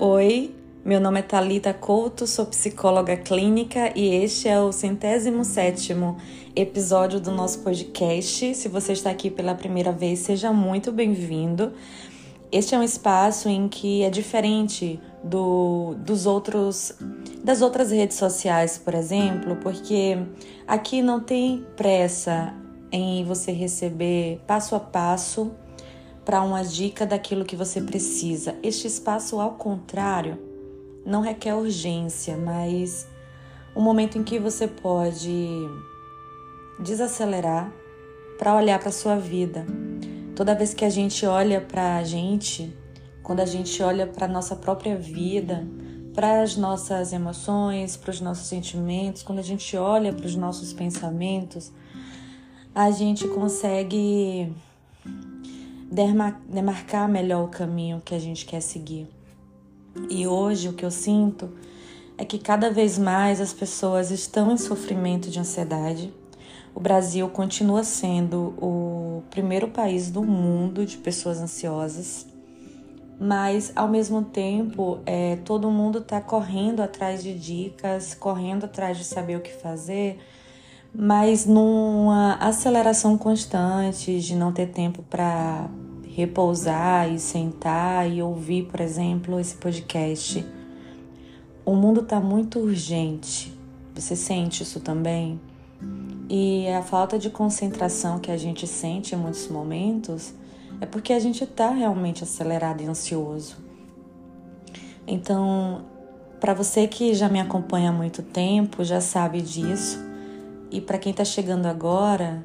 Oi, meu nome é Talita Couto, sou psicóloga clínica e este é o centésimo sétimo episódio do nosso podcast. Se você está aqui pela primeira vez, seja muito bem-vindo. Este é um espaço em que é diferente do, dos outros das outras redes sociais, por exemplo, porque aqui não tem pressa em você receber passo a passo para uma dica daquilo que você precisa. Este espaço, ao contrário, não requer urgência, mas um momento em que você pode desacelerar para olhar para sua vida. Toda vez que a gente olha para a gente, quando a gente olha para nossa própria vida, para as nossas emoções, para os nossos sentimentos, quando a gente olha para os nossos pensamentos, a gente consegue demarcar melhor o caminho que a gente quer seguir. E hoje o que eu sinto é que cada vez mais as pessoas estão em sofrimento de ansiedade. O Brasil continua sendo o primeiro país do mundo de pessoas ansiosas, mas ao mesmo tempo é, todo mundo está correndo atrás de dicas, correndo atrás de saber o que fazer, mas numa aceleração constante de não ter tempo para repousar e sentar e ouvir, por exemplo, esse podcast. O mundo está muito urgente. Você sente isso também? E a falta de concentração que a gente sente em muitos momentos é porque a gente está realmente acelerado e ansioso. Então, para você que já me acompanha há muito tempo, já sabe disso. E para quem está chegando agora,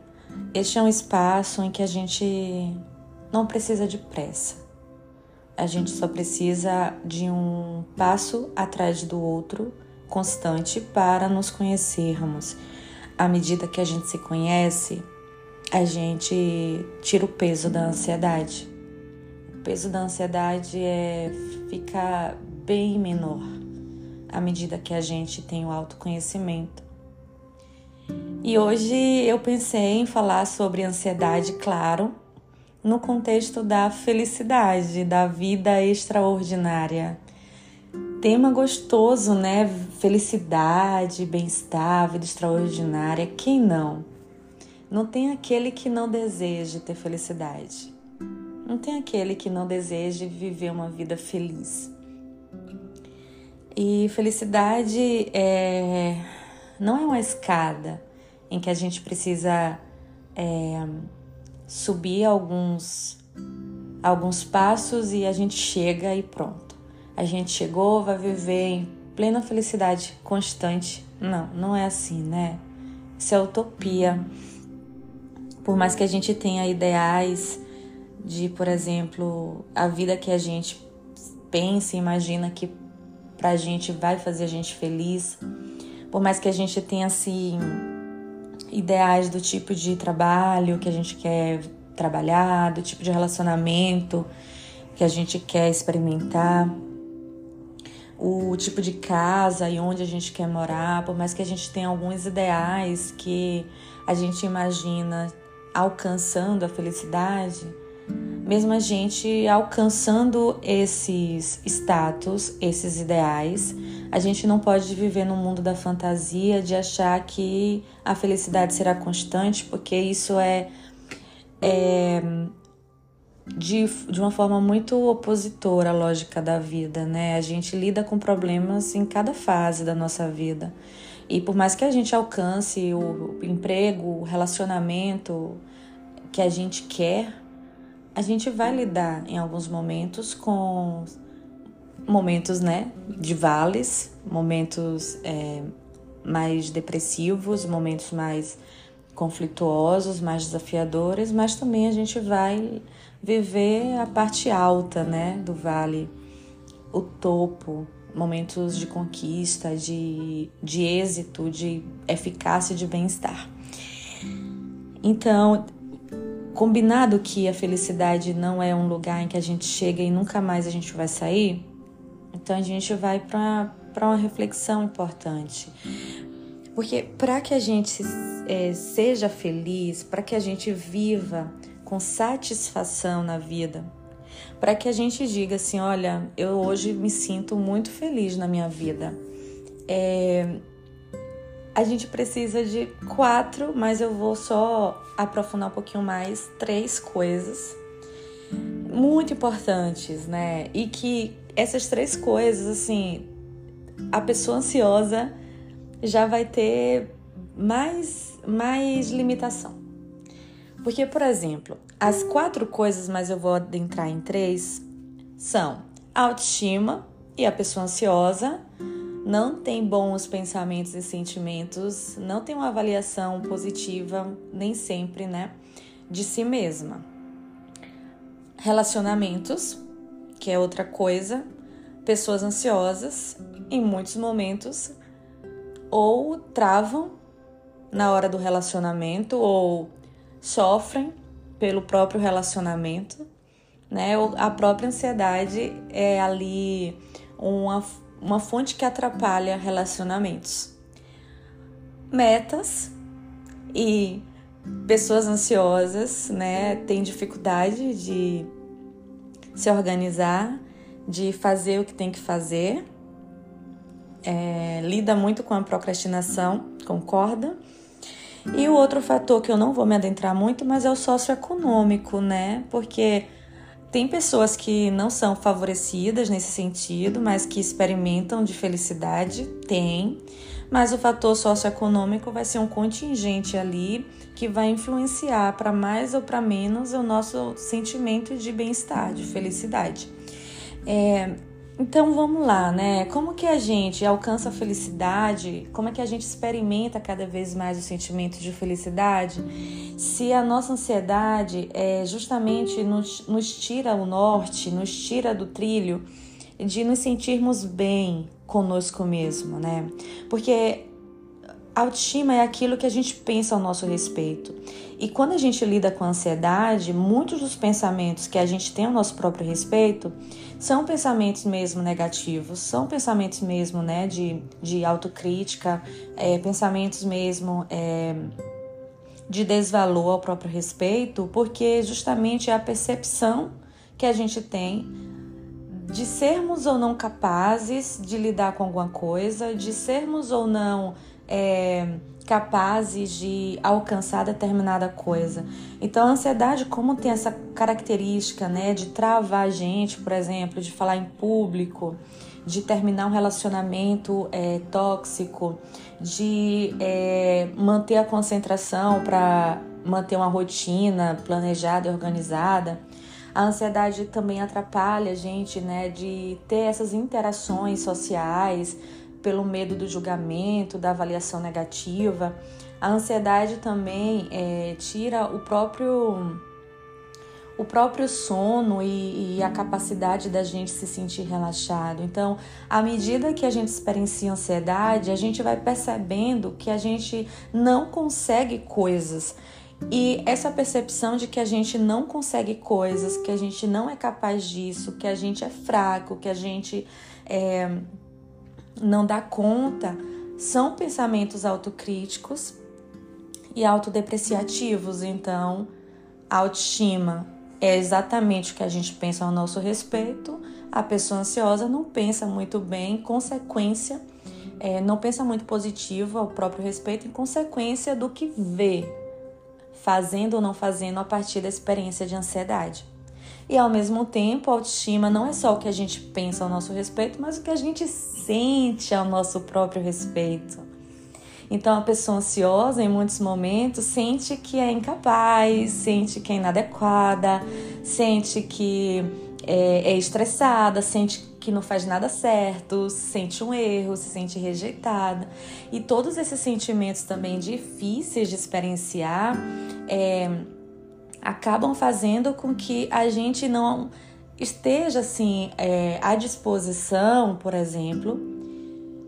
este é um espaço em que a gente não precisa de pressa. A gente só precisa de um passo atrás do outro constante para nos conhecermos. À medida que a gente se conhece, a gente tira o peso da ansiedade. O peso da ansiedade é ficar bem menor à medida que a gente tem o autoconhecimento. E hoje eu pensei em falar sobre ansiedade, claro, no contexto da felicidade, da vida extraordinária. Tema gostoso, né? Felicidade, bem-estar, vida extraordinária. Quem não? Não tem aquele que não deseje ter felicidade. Não tem aquele que não deseje viver uma vida feliz. E felicidade é, não é uma escada em que a gente precisa é, subir alguns, alguns passos e a gente chega e pronto. A gente chegou, vai viver em plena felicidade constante. Não, não é assim, né? Isso é utopia. Por mais que a gente tenha ideais de, por exemplo, a vida que a gente pensa e imagina que pra gente vai fazer a gente feliz, por mais que a gente tenha assim ideais do tipo de trabalho que a gente quer trabalhar, do tipo de relacionamento que a gente quer experimentar, o tipo de casa e onde a gente quer morar, por mais que a gente tenha alguns ideais que a gente imagina alcançando a felicidade, mesmo a gente alcançando esses status, esses ideais, a gente não pode viver no mundo da fantasia de achar que a felicidade será constante, porque isso é, é de, de uma forma muito opositora à lógica da vida, né? A gente lida com problemas em cada fase da nossa vida. E por mais que a gente alcance o emprego, o relacionamento que a gente quer, a gente vai lidar em alguns momentos com momentos, né, de vales, momentos é, mais depressivos, momentos mais conflituosos, mais desafiadores, mas também a gente vai viver a parte alta, né, do vale, o topo, momentos de conquista, de, de êxito, de eficácia, de bem-estar. Então, combinado que a felicidade não é um lugar em que a gente chega e nunca mais a gente vai sair, então a gente vai para uma reflexão importante. Porque para que a gente é, seja feliz, para que a gente viva com satisfação na vida, para que a gente diga assim: olha, eu hoje me sinto muito feliz na minha vida. É, a gente precisa de quatro, mas eu vou só aprofundar um pouquinho mais três coisas muito importantes, né? E que essas três coisas, assim, a pessoa ansiosa já vai ter mais, mais limitação. Porque, por exemplo, as quatro coisas, mas eu vou adentrar em três, são autoestima e a pessoa ansiosa não tem bons pensamentos e sentimentos, não tem uma avaliação positiva, nem sempre, né, de si mesma. Relacionamentos, que é outra coisa, pessoas ansiosas, em muitos momentos, ou travam na hora do relacionamento, ou sofrem pelo próprio relacionamento, né? A própria ansiedade é ali uma, uma fonte que atrapalha relacionamentos. Metas e pessoas ansiosas, né, têm dificuldade de se organizar, de fazer o que tem que fazer, é, lida muito com a procrastinação, concorda? E o outro fator que eu não vou me adentrar muito, mas é o socioeconômico, né? Porque tem pessoas que não são favorecidas nesse sentido, mas que experimentam de felicidade, tem. Mas o fator socioeconômico vai ser um contingente ali que vai influenciar para mais ou para menos o nosso sentimento de bem-estar, de felicidade. É, então vamos lá, né? Como que a gente alcança a felicidade? Como é que a gente experimenta cada vez mais o sentimento de felicidade? Se a nossa ansiedade é justamente nos, nos tira o norte, nos tira do trilho de nos sentirmos bem conosco mesmo, né? Porque autoestima é aquilo que a gente pensa ao nosso respeito. E quando a gente lida com a ansiedade, muitos dos pensamentos que a gente tem ao nosso próprio respeito são pensamentos mesmo negativos, são pensamentos mesmo né, de, de autocrítica, é, pensamentos mesmo é, de desvalor ao próprio respeito, porque justamente é a percepção que a gente tem de sermos ou não capazes de lidar com alguma coisa, de sermos ou não é, capazes de alcançar determinada coisa. Então, a ansiedade, como tem essa característica, né, de travar a gente, por exemplo, de falar em público, de terminar um relacionamento é, tóxico, de é, manter a concentração para manter uma rotina planejada e organizada. A ansiedade também atrapalha a gente, né, de ter essas interações sociais, pelo medo do julgamento, da avaliação negativa. A ansiedade também é, tira o próprio o próprio sono e, e, a capacidade da gente se sentir relaxado. Então, à medida que a gente experiencia ansiedade, a gente vai percebendo que a gente não consegue coisas. E essa percepção de que a gente não consegue coisas, que a gente não é capaz disso, que a gente é fraco, que a gente é, não dá conta são pensamentos autocríticos e autodepreciativos. Então, autoestima é exatamente o que a gente pensa ao nosso respeito. A pessoa ansiosa não pensa muito bem, em consequência, é, não pensa muito positivo ao próprio respeito, em consequência do que vê, fazendo ou não fazendo a partir da experiência de ansiedade. E ao mesmo tempo, a autoestima não é só o que a gente pensa ao nosso respeito, mas o que a gente sente ao nosso próprio respeito. Então, a pessoa ansiosa, em muitos momentos, sente que é incapaz, sente que é inadequada, sente que é, é estressada, sente que não faz nada certo, sente um erro, se sente rejeitada. E todos esses sentimentos também difíceis de experienciar. É, acabam fazendo com que a gente não esteja assim é, à disposição, por exemplo,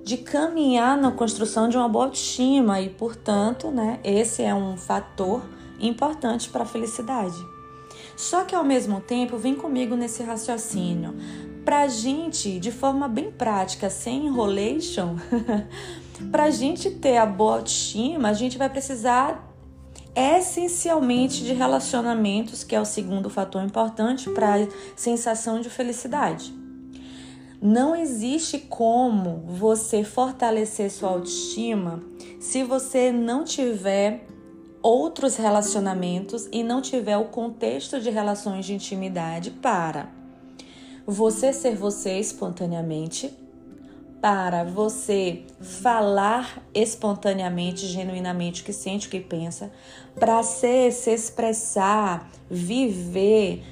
de caminhar na construção de uma boa autoestima e, portanto, né, esse é um fator importante para a felicidade. Só que ao mesmo tempo, vem comigo nesse raciocínio. Para a gente, de forma bem prática, sem enrolation, para a gente ter a boa autoestima, a gente vai precisar essencialmente de relacionamentos, que é o segundo fator importante para a sensação de felicidade. Não existe como você fortalecer sua autoestima se você não tiver outros relacionamentos e não tiver o contexto de relações de intimidade para você ser você espontaneamente, para você falar espontaneamente, genuinamente o que sente, o que pensa, para ser, se expressar, viver,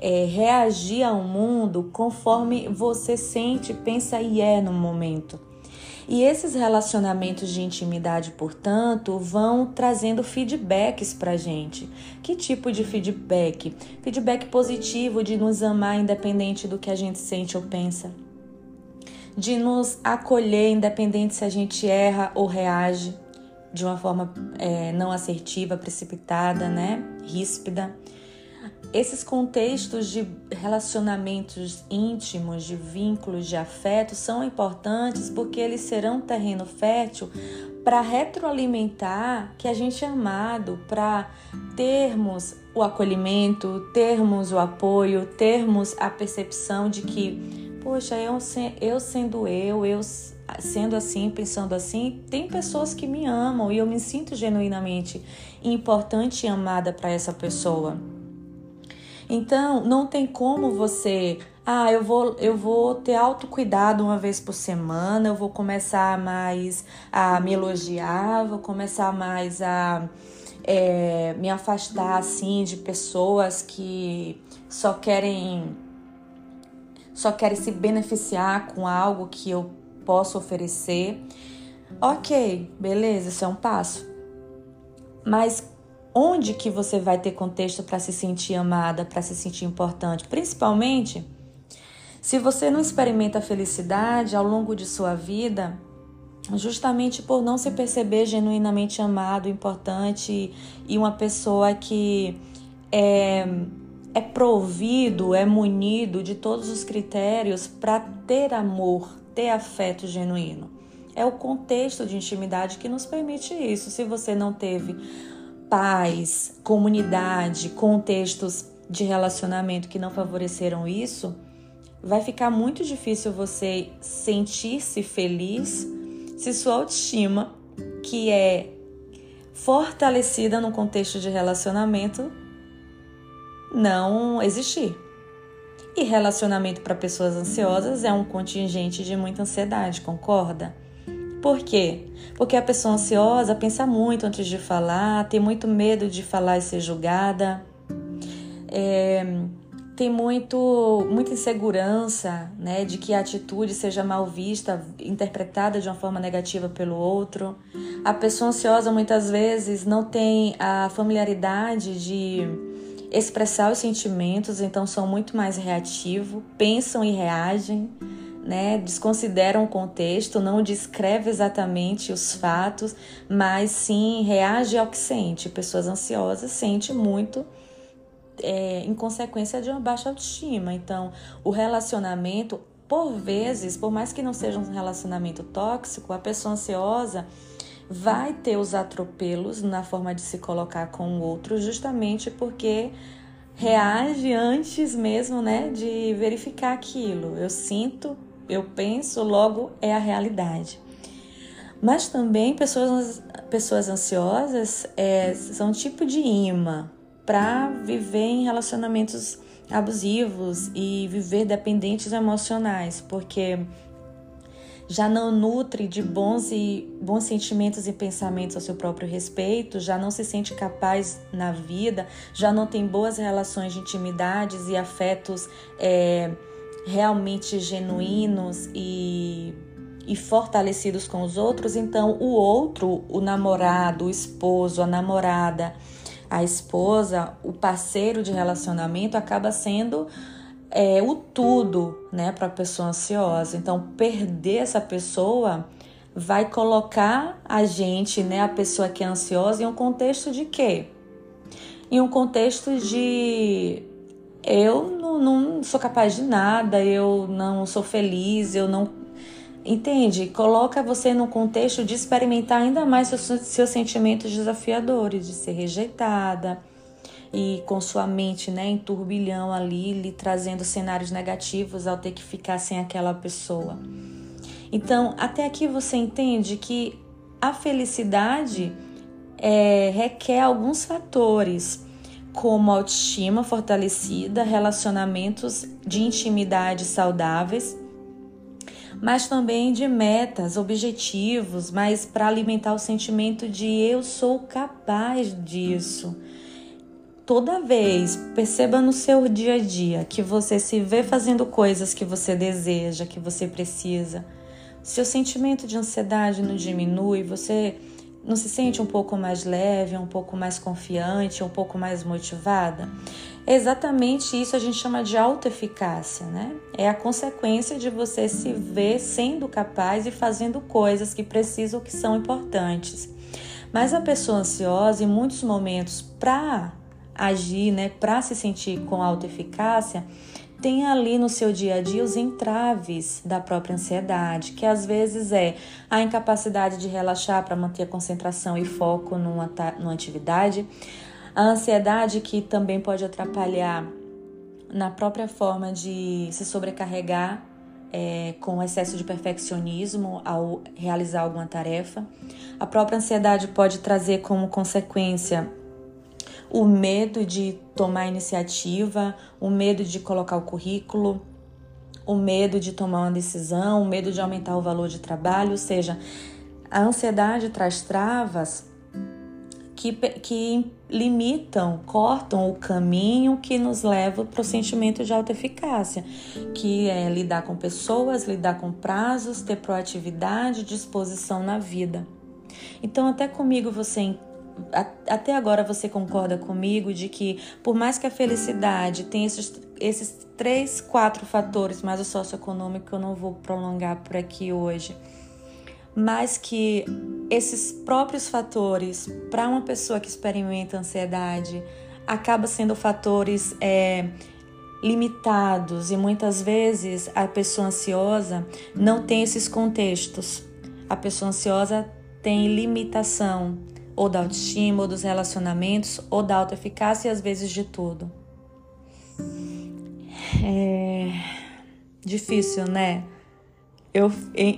é, reagir ao mundo conforme você sente, pensa e é no momento. E esses relacionamentos de intimidade, portanto, vão trazendo feedbacks pra gente. Que tipo de feedback? Feedback positivo de nos amar independente do que a gente sente ou pensa. De nos acolher independente se a gente erra ou reage de uma forma é, não assertiva, precipitada, né? Ríspida esses contextos de relacionamentos íntimos, de vínculos, de afeto são importantes porque eles serão terreno fértil para retroalimentar que a gente é amado, para termos o acolhimento, termos o apoio, termos a percepção de que, poxa, eu, eu sendo eu, eu sendo assim, pensando assim, tem pessoas que me amam e eu me sinto genuinamente importante e amada para essa pessoa. Então, não tem como você, ah, eu vou, eu vou ter autocuidado uma vez por semana, eu vou começar mais a me elogiar, vou começar mais a é, me afastar assim de pessoas que só querem só querem se beneficiar com algo que eu posso oferecer. Ok, beleza, isso é um passo. Mas onde que você vai ter contexto para se sentir amada, para se sentir importante, principalmente se você não experimenta felicidade ao longo de sua vida, justamente por não se perceber genuinamente amado, importante e uma pessoa que é, é provido, é munido de todos os critérios para ter amor, ter afeto genuíno. É o contexto de intimidade que nos permite isso. Se você não teve pais, comunidade, contextos de relacionamento que não favoreceram isso, vai ficar muito difícil você sentir-se feliz se sua autoestima, que é fortalecida no contexto de relacionamento, não existir. E relacionamento para pessoas ansiosas é um contingente de muita ansiedade, concorda? Por quê? Porque a pessoa ansiosa pensa muito antes de falar, tem muito medo de falar e ser julgada, é, tem muito, muita insegurança né, de que a atitude seja mal vista, interpretada de uma forma negativa pelo outro. A pessoa ansiosa muitas vezes não tem a familiaridade de expressar os sentimentos, então são muito mais reativos, pensam e reagem né, desconsideram o contexto, não descreve exatamente os fatos, mas sim reage ao que sente. Pessoas ansiosas sentem muito é, em consequência de uma baixa autoestima. Então, o relacionamento, por vezes, por mais que não seja um relacionamento tóxico, a pessoa ansiosa vai ter os atropelos na forma de se colocar com o outro, justamente porque reage antes mesmo, né, de verificar aquilo. Eu sinto, eu penso, logo é a realidade. Mas também pessoas, pessoas ansiosas é, são um tipo de imã para viver em relacionamentos abusivos e viver dependentes emocionais, porque já não nutre de bons e bons sentimentos e pensamentos ao seu próprio respeito, já não se sente capaz na vida, já não tem boas relações de intimidades e afetos é, realmente genuínos e, e fortalecidos com os outros, então o outro, o namorado, o esposo, a namorada, a esposa, o parceiro de relacionamento acaba sendo é, o tudo, né, para a pessoa ansiosa. Então, perder essa pessoa vai colocar a gente, né, a pessoa que é ansiosa, em um contexto de quê? Em um contexto de eu não, não sou capaz de nada, eu não sou feliz, eu não entende? Coloca você no contexto de experimentar ainda mais seus, seus sentimentos desafiadores, de ser rejeitada e com sua mente né, em turbilhão ali, lhe trazendo cenários negativos ao ter que ficar sem aquela pessoa. Então, até aqui você entende que a felicidade é, requer alguns fatores, como autoestima fortalecida, relacionamentos de intimidade saudáveis, mas também de metas, objetivos, mas para alimentar o sentimento de eu sou capaz disso. Toda vez, perceba no seu dia a dia que você se vê fazendo coisas que você deseja, que você precisa. Seu sentimento de ansiedade não diminui, você não se sente um pouco mais leve, um pouco mais confiante, um pouco mais motivada? Exatamente isso a gente chama de autoeficácia, né? É a consequência de você se ver sendo capaz e fazendo coisas que precisam, que são importantes. Mas a pessoa ansiosa, em muitos momentos, para agir, né, para se sentir com autoeficácia, tem ali no seu dia a dia os entraves da própria ansiedade, que às vezes é a incapacidade de relaxar para manter a concentração e foco numa, numa atividade, a ansiedade que também pode atrapalhar na própria forma de se sobrecarregar é, com excesso de perfeccionismo ao realizar alguma tarefa. A própria ansiedade pode trazer como consequência o medo de tomar iniciativa, o medo de colocar o currículo, o medo de tomar uma decisão, o medo de aumentar o valor de trabalho, ou seja, a ansiedade traz travas que, que limitam, cortam o caminho que nos leva para o sentimento de alta eficácia, que é lidar com pessoas, lidar com prazos, ter proatividade, disposição na vida. Então, até comigo você até agora você concorda comigo de que, por mais que a felicidade tenha esses, esses três, quatro fatores, mais o socioeconômico, eu não vou prolongar por aqui hoje, mas que esses próprios fatores, para uma pessoa que experimenta ansiedade, acaba sendo fatores é, limitados e muitas vezes a pessoa ansiosa não tem esses contextos. A pessoa ansiosa tem limitação ou da autoestima, ou dos relacionamentos, ou da autoeficácia e às vezes de tudo. É difícil, né? Eu,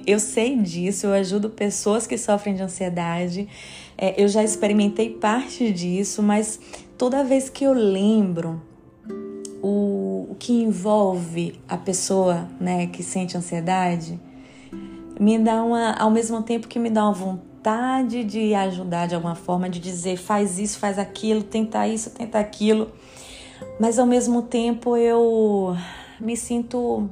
eu sei disso, eu ajudo pessoas que sofrem de ansiedade, é, eu já experimentei parte disso, mas toda vez que eu lembro o, o que envolve a pessoa né, que sente ansiedade, me dá uma, ao mesmo tempo que me dá uma vontade vontade de ajudar de alguma forma, de dizer faz isso, faz aquilo, tenta isso, tenta aquilo, mas ao mesmo tempo eu me sinto,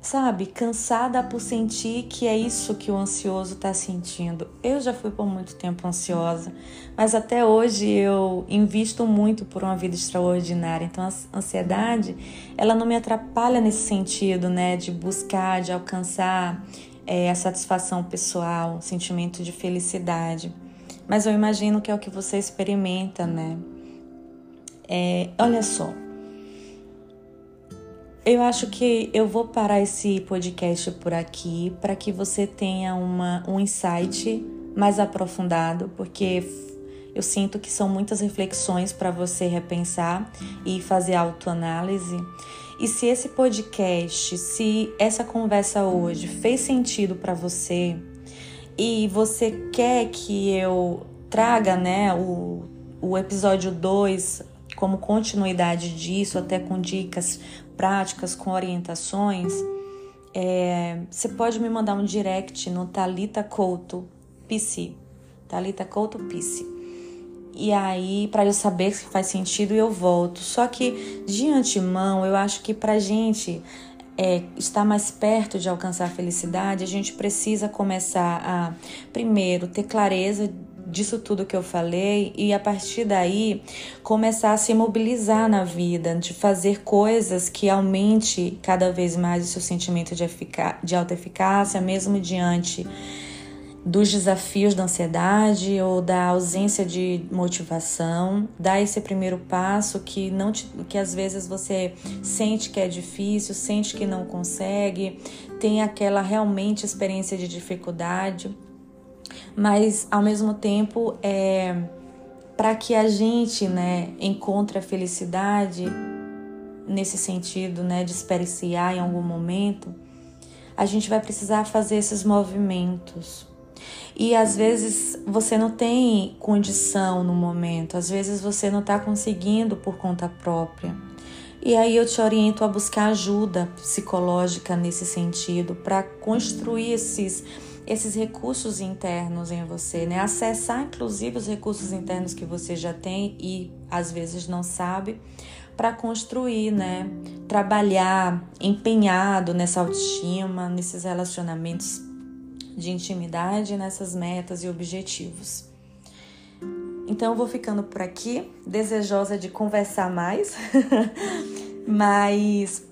sabe, cansada por sentir que é isso que o ansioso está sentindo. Eu já fui por muito tempo ansiosa, mas até hoje eu invisto muito por uma vida extraordinária. Então a ansiedade, ela não me atrapalha nesse sentido, né, de buscar, de alcançar é, a satisfação pessoal, sentimento de felicidade. Mas eu imagino que é o que você experimenta, né? É, olha só. Eu acho que eu vou parar esse podcast por aqui para que você tenha uma, um insight mais aprofundado, porque eu sinto que são muitas reflexões para você repensar e fazer autoanálise. E se esse podcast, se essa conversa hoje fez sentido para você e você quer que eu traga, né, o, o episódio 2 como continuidade disso, até com dicas práticas, com orientações, é, você pode me mandar um direct no Talita Couto PC. Talita Couto PC e aí para eu saber se faz sentido eu volto. Só que de antemão eu acho que para gente é, estar mais perto de alcançar a felicidade, a gente precisa começar a primeiro ter clareza disso tudo que eu falei e a partir daí começar a se mobilizar na vida, de fazer coisas que aumente cada vez mais o seu sentimento de, de autoeficácia, mesmo diante dos desafios da ansiedade ou da ausência de motivação, dá esse primeiro passo que não te, que às vezes você sente que é difícil, sente que não consegue, tem aquela realmente experiência de dificuldade, mas ao mesmo tempo é para que a gente, né, encontre a felicidade nesse sentido, né, de experienciar em algum momento, a gente vai precisar fazer esses movimentos. E às vezes você não tem condição no momento, às vezes você não está conseguindo por conta própria. E aí eu te oriento a buscar ajuda psicológica nesse sentido para construir esses esses recursos internos em você, né? Acessar inclusive os recursos internos que você já tem e às vezes não sabe para construir, né? Trabalhar empenhado nessa autoestima, nesses relacionamentos de intimidade, nessas metas e objetivos. Então eu vou ficando por aqui, desejosa de conversar mais, mas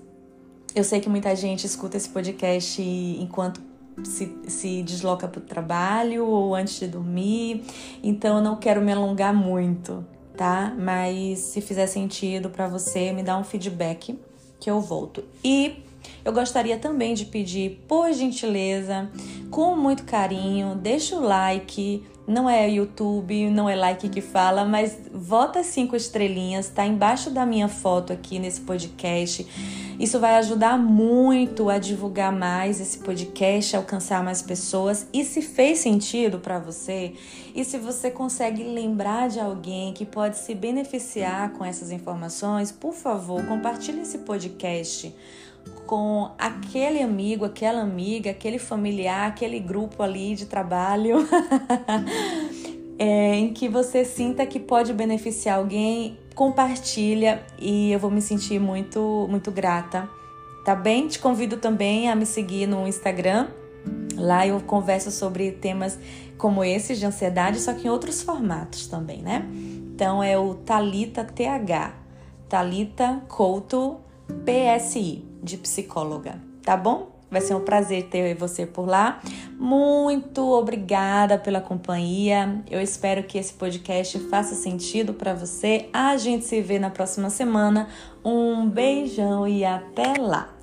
eu sei que muita gente escuta esse podcast enquanto se, se desloca para o trabalho ou antes de dormir, então eu não quero me alongar muito tá? Mas se fizer sentido para você, me dá um feedback que eu volto. E eu gostaria também de pedir, por gentileza, com muito carinho, deixa o like. Não é YouTube, não é like que fala, mas vota cinco estrelinhas, tá embaixo da minha foto aqui nesse podcast. Isso vai ajudar muito a divulgar mais esse podcast, alcançar mais pessoas. E se fez sentido para você, e se você consegue lembrar de alguém que pode se beneficiar com essas informações, por favor, compartilhe esse podcast com aquele amigo, aquela amiga, aquele familiar, aquele grupo ali de trabalho, é, em que você sinta que pode beneficiar alguém, compartilha e eu vou me sentir muito, muito grata. Tá bem? Te convido também a me seguir no Instagram. Lá eu converso sobre temas como esses de ansiedade, só que em outros formatos também, né? Então é o Talita TH, Talita Couto PSI de psicóloga, tá bom? Vai ser um prazer ter você por lá. Muito obrigada pela companhia. Eu espero que esse podcast faça sentido para você. A gente se vê na próxima semana. Um beijão e até lá.